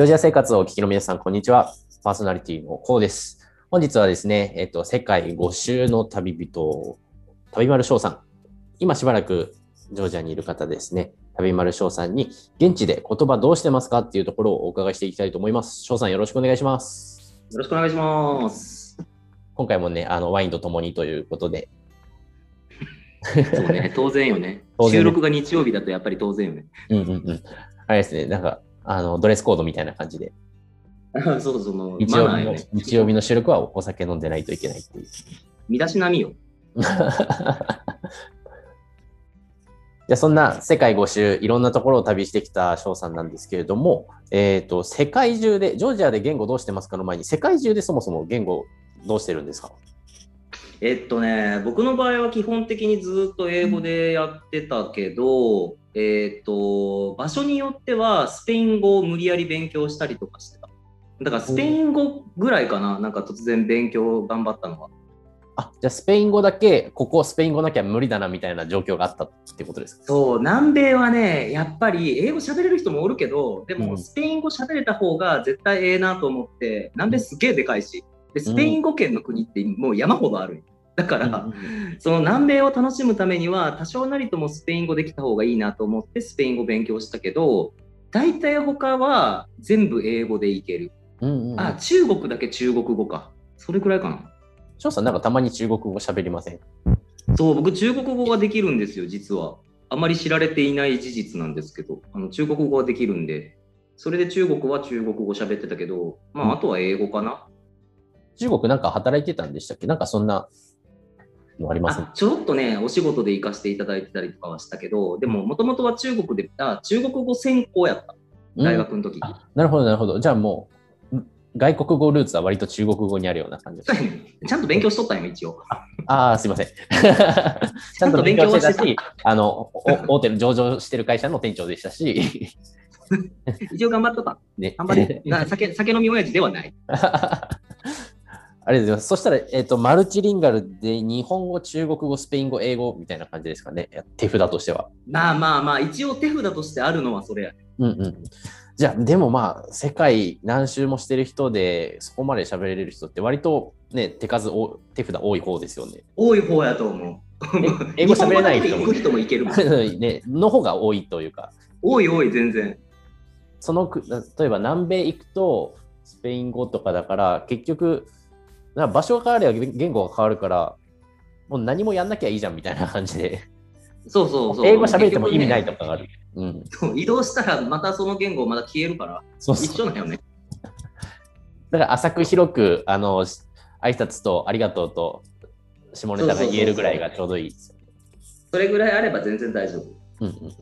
ジョージア生活をお聞きの皆さん、こんにちは。パーソナリティのコウです。本日はですね、えっと、世界5周の旅人、旅丸翔さん。今しばらくジョージアにいる方ですね。旅丸翔さんに、現地で言葉どうしてますかっていうところをお伺いしていきたいと思います。翔さんよろしくお願いします。よろしくお願いします。今回もね、あの、ワインとともにということで、そうね、当然よね 収録が日曜日だとやっぱり当然よね。うんうんうん。あれですね、なんか、あの、ドレスコードみたいな感じで、そうそう、もう日曜日の、ね。日曜日の収録はお酒飲んでないといけないっていう。身だしなみよ。じゃあそんな世界5周いろんなところを旅してきた翔さんなんですけれども、えー、と世界中でジョージアで言語どうしてますかの前に世界中でそもそも言語どうしてるんですか？えっとね、僕の場合は基本的にずっと英語でやってたけど、えっと、場所によってはスペイン語を無理やり勉強したりとかしてた。だからスペイン語ぐらいかな、なんか突然勉強頑張ったのは。あじゃあスペイン語だけここスペイン語なきゃ無理だなみたいな状況があったってことですか？そう、南米はね、やっぱり英語喋れる人もおるけど、でうん。もスペイン語喋れた方が絶対ええなと思って、南米すげえでかいし、でスペイン語圏の国ってもう山ほどあるんよだから、その南米を楽しむためには、多少なりともスペイン語できた方がいいなと思ってスペイン語勉強したけど、大体他は全部英語でいける。うんうんうんあ、中国だけ中国語か。それくらいかな。翔さんなんかたまに中国語喋りません？そう、僕、中国語ができるんですよ、実は。あまり知られていない事実なんですけど、あの中国語ができるんで、それで中国は中国語喋ってたけど、まあ、あとは英語かな。中国なんか働いてたんでしたっけ？なんかそんなのありますあちょろっとね、お仕事で行かせていただいてたりとかはしたけど、でも、もともとは中国で、あ中国語専攻やった、大学の時。あなるほど、なるほど。じゃあもう、ん外国語ルーツは割と中国語にあるような感じです。ちゃんと勉強しとったんよ、一応。ああ、すいません。ちゃんと勉強してたし、あの、お大手の上場してる会社の店長でしたし、一応頑張っとった。ね。あんまりな酒酒飲み親父ではない。ありがとうございます。そしたら、えっ、と、マルチリンガルで日本語、中国語、スペイン語、英語みたいな感じですかね。手札としては。まあまあまあ、一応手札としてあるのはそれやね。うんうん。じゃあ、でもまあ、世界何周もしてる人で、そこまで喋れる人って割とね、手数お、手札多い方ですよね。多い方やと思う。英語喋れない人も行く人もいけるもん。ね、の方が多いというか、多い多い、全然。そのく例えば南米行くとスペイン語とかだから結局か場所が変われば言言語が変わるからもう何もやんなきゃいいじゃんみたいな感じで。そうそうそう。英語喋れても意味ないと結かがある、うん、局ねそう移動したらまたその言語また消えるから、一そうそう。緒だよね。だから浅く広くあの挨拶とありがとうと下ネタが言えるぐらいがちょうどいいですよ。ねそれぐらいあれば全然大丈夫。うんうんうん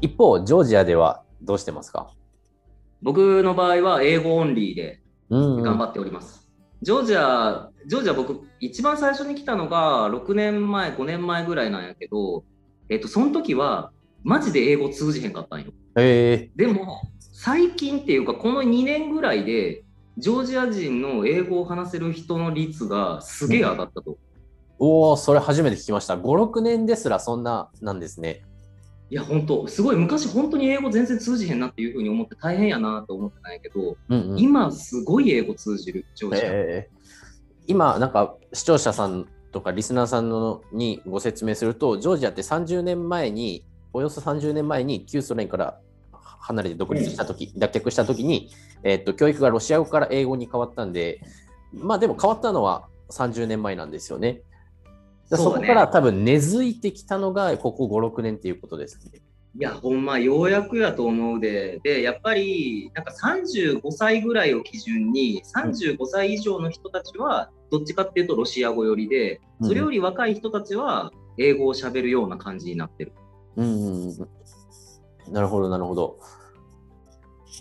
一方、ジョージアではどうしてますか？僕の場合は英語オンリーでうんうん頑張っております。ジョージア、ジョージア僕、一番最初に来たのが6年前、5年前ぐらいなんやけど、えっと、その時はマジで英語通じへんかったんよ。へえでも、最近っていうか、この2年ぐらいで、ジョージア人の英語を話せる人の率がすげえ上がったと。おお、それ初めて聞きました。5、6年ですらそんななんですね。いや、本当すごい昔、本当に英語全然通じへんなっていうふうに思って大変やなと思ってないけど、うんうん今、すごい英語通じる、ジョージア。えー今、なんか視聴者さんとかリスナーさんのにご説明すると、ジョージアって30年前に、およそ30年前に旧ソ連から離れて独立したとき、脱却したときに、えっと、教育がロシア語から英語に変わったんで、まあでも変わったのは30年前なんですよね。だそこから多分根付いてきたのがここ5、6年っていうことですね。いや、ほんま、ようやくやと思うで、で、やっぱり、なんか35歳ぐらいを基準に、35歳以上の人たちは、どっちかっていうとロシア語寄りで、それより若い人たちは、英語を喋るような感じになってる。うんうんうんなるほど、なるほど。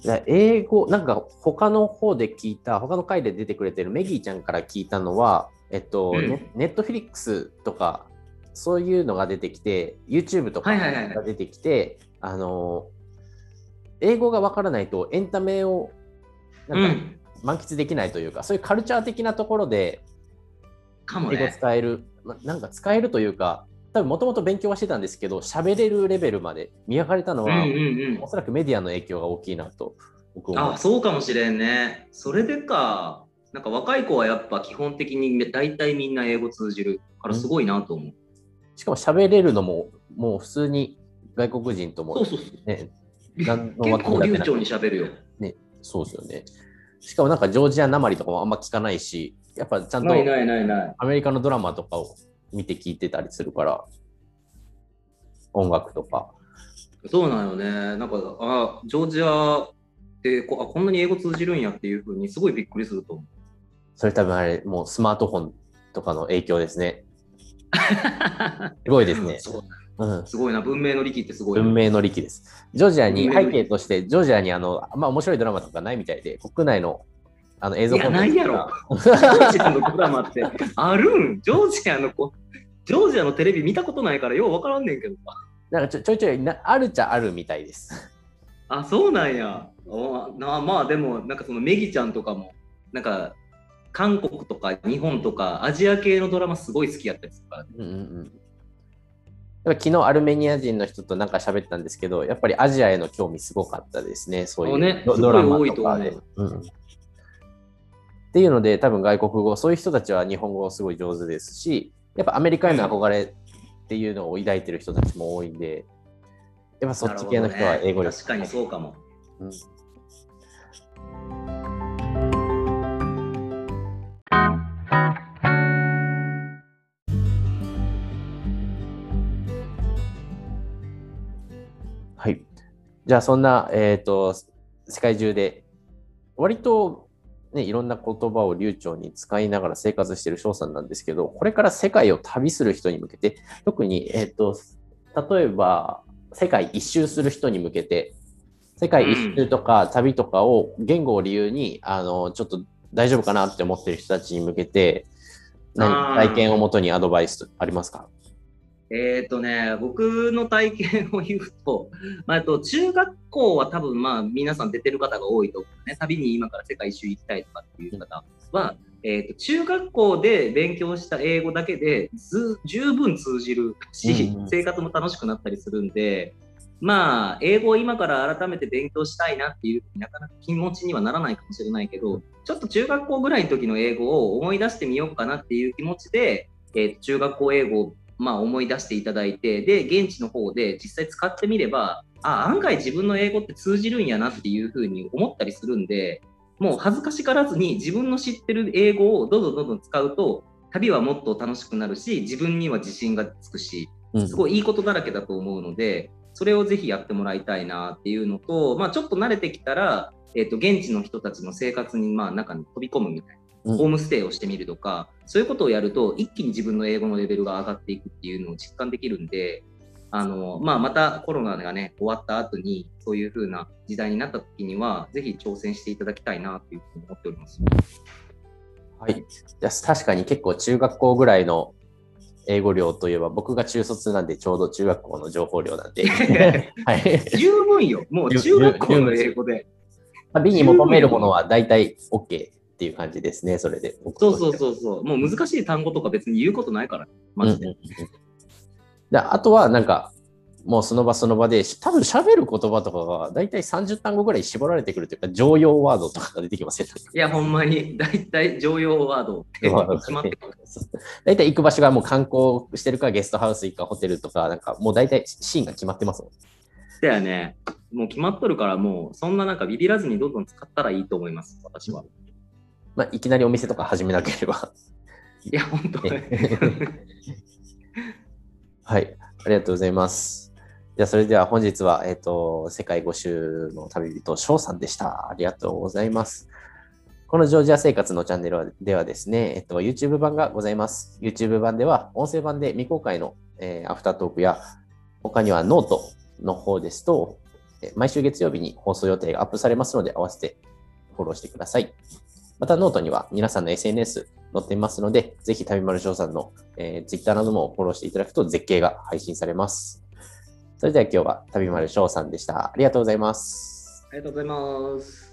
で英語、なんか他の方で聞いた、他の回で出てくれてるメギーちゃんから聞いたのは、えっと、うんねネットフリックスとか、そういうのが出てきて、YouTube とかが出てきて、あの、英語がわからないとエンタメをなんかうん。満喫できないというか、そういうカルチャー的なところで、英語。使える、まなんか使えるというか、多分もともと勉強はしてたんですけど、喋れるレベルまで磨かれたのは、うんうんうんお。そらくメディアの影響が大きいなと僕は思あ、そうかもしれんね。それでか。なんか若い子はやっぱ基本的に大体みんな英語通じるからすごいなと思う。しかも喋れるのも、もう普通に外国人とも、そうそうそう。ね、結構流暢に喋るよ。そうですよね。しかもなんかジョージアなまりとかもあんま聞かないし、やっぱちゃんと。アメリカのドラマとかを見て聞いてたりするから、音楽とか。そうなのね。なんか、あ、ジョージアってこあこんなに英語通じるんやっていうふうにすごいびっくりすると思う。それ多分あれ、もうスマートフォンとかの影響ですね。すごいですね。そううん、すごいな。文明の利器ってすごいな。文明の利器です。ジョージアに、背景として、ジョージアにあの、まあ面白いドラマとかないみたいで、国内のあの映像いやないやろがジョージアのドラマって あるん？ジョージアの子、ジョージアのテレビ見たことないからようわからんねんけど。なんかちょちょいちょいなあるっちゃあるみたいです。あ、そうなんや。おなまあでも、なんかそのメギちゃんとかも、なんか韓国とか日本とかアジア系のドラマすごい好きやったりするから、ね。うんうん昨日アルメニア人の人となんか喋ったんですけど、やっぱりアジアへの興味すごかったですね、そういうあねドラマ多いとかで。うんっていうので、多分外国語、そういう人たちは日本語すごい上手ですし、やっぱアメリカへの憧れっていうのを抱いてる人たちも多いんで、やっぱそっち系の人は英語力、ね確かにそうかも。うんじゃあ、そんな、えっ、と、世界中で、割と、ね、いろんな言葉を流暢に使いながら生活している翔さんなんですけど、これから世界を旅する人に向けて、特に、えっ、と、例えば、世界一周する人に向けて、世界一周とか旅とかを言語を理由に、あの、ちょっと大丈夫かなって思ってる人たちに向けて、何体験をもとにアドバイスありますか？えっ、とね、僕の体験を言うと、まあ、あと中学校は多分まあ皆さん出てる方が多いと思うね。旅に今から世界一周行きたいとかっていう方は、えー、と中学校で勉強した英語だけでず十分通じるし、うんうん生活も楽しくなったりするんで、まあ、英語を今から改めて勉強したいなっていう、なかなか気持ちにはならないかもしれないけど、ちょっと中学校ぐらいの時の英語を思い出してみようかなっていう気持ちで、えー中学校英語をまあ思い出していただいて、で、現地の方で実際使ってみれば、あ、案外自分の英語って通じるんやなっていうふうに思ったりするんで、もう恥ずかしからずに自分の知ってる英語をどんどんどんどん使うと、旅はもっと楽しくなるし、自分には自信がつくし、うんすごいいいことだらけだと思うので、それをぜひやってもらいたいなっていうのと、まあ、ちょっと慣れてきたら、えっと現地の人たちの生活にまあ中に飛び込むみたいな。うんホームステイをしてみるとか、そういうことをやると、一気に自分の英語のレベルが上がっていくっていうのを実感できるんで、あのまあ、またコロナがね、終わった後に、そういう風な時代になった時には、ぜひ挑戦していただきたいなというふうに思っております。はい。じゃあ確かに結構中学校ぐらいの英語量といえば、僕が中卒なんでちょうど中学校の情報量なんで。はい。十分よ、もう中学校の英語で。旅に求めるものは大体 OK っていう感じですね、それで。そうそうそうそう、もう難しい単語とか別に言うことないから、マジで。うんうんうんであとは、なんか、もうその場その場で、多分喋る言葉とかが大体30単語ぐらい絞られてくるというか、常用ワードとかが出てきますよね。いや、ほんまに、大体常用ワードって決まってくる。大体行く場所がもう観光してるか、ゲストハウス行くか、ホテルとか、なんかもう大体シーンが決まってますもん。だよね。もう決まっとるから、もうそんななんかビビらずにどんどん使ったらいいと思います、私は。まあ、いきなりお店とか始めなければ。いや、本当に。はい、ありがとうございます。じゃあ、それでは本日は、えっ、と、世界5周の旅人、翔さんでした。ありがとうございます。このジョージア生活のチャンネルはではですね、えっと、YouTube 版がございます。YouTube 版では、音声版で未公開の、えーアフタートークや、他にはノートの方ですと、えー毎週月曜日に放送予定がアップされますので、合わせてフォローしてください。また、ノートには皆さんの SNS 載っていますので、ぜひ旅丸 sho さんの、えー、Twitter などもフォローしていただくと絶景が配信されます。それでは今日は旅丸 sho さんでした。ありがとうございます。ありがとうございます。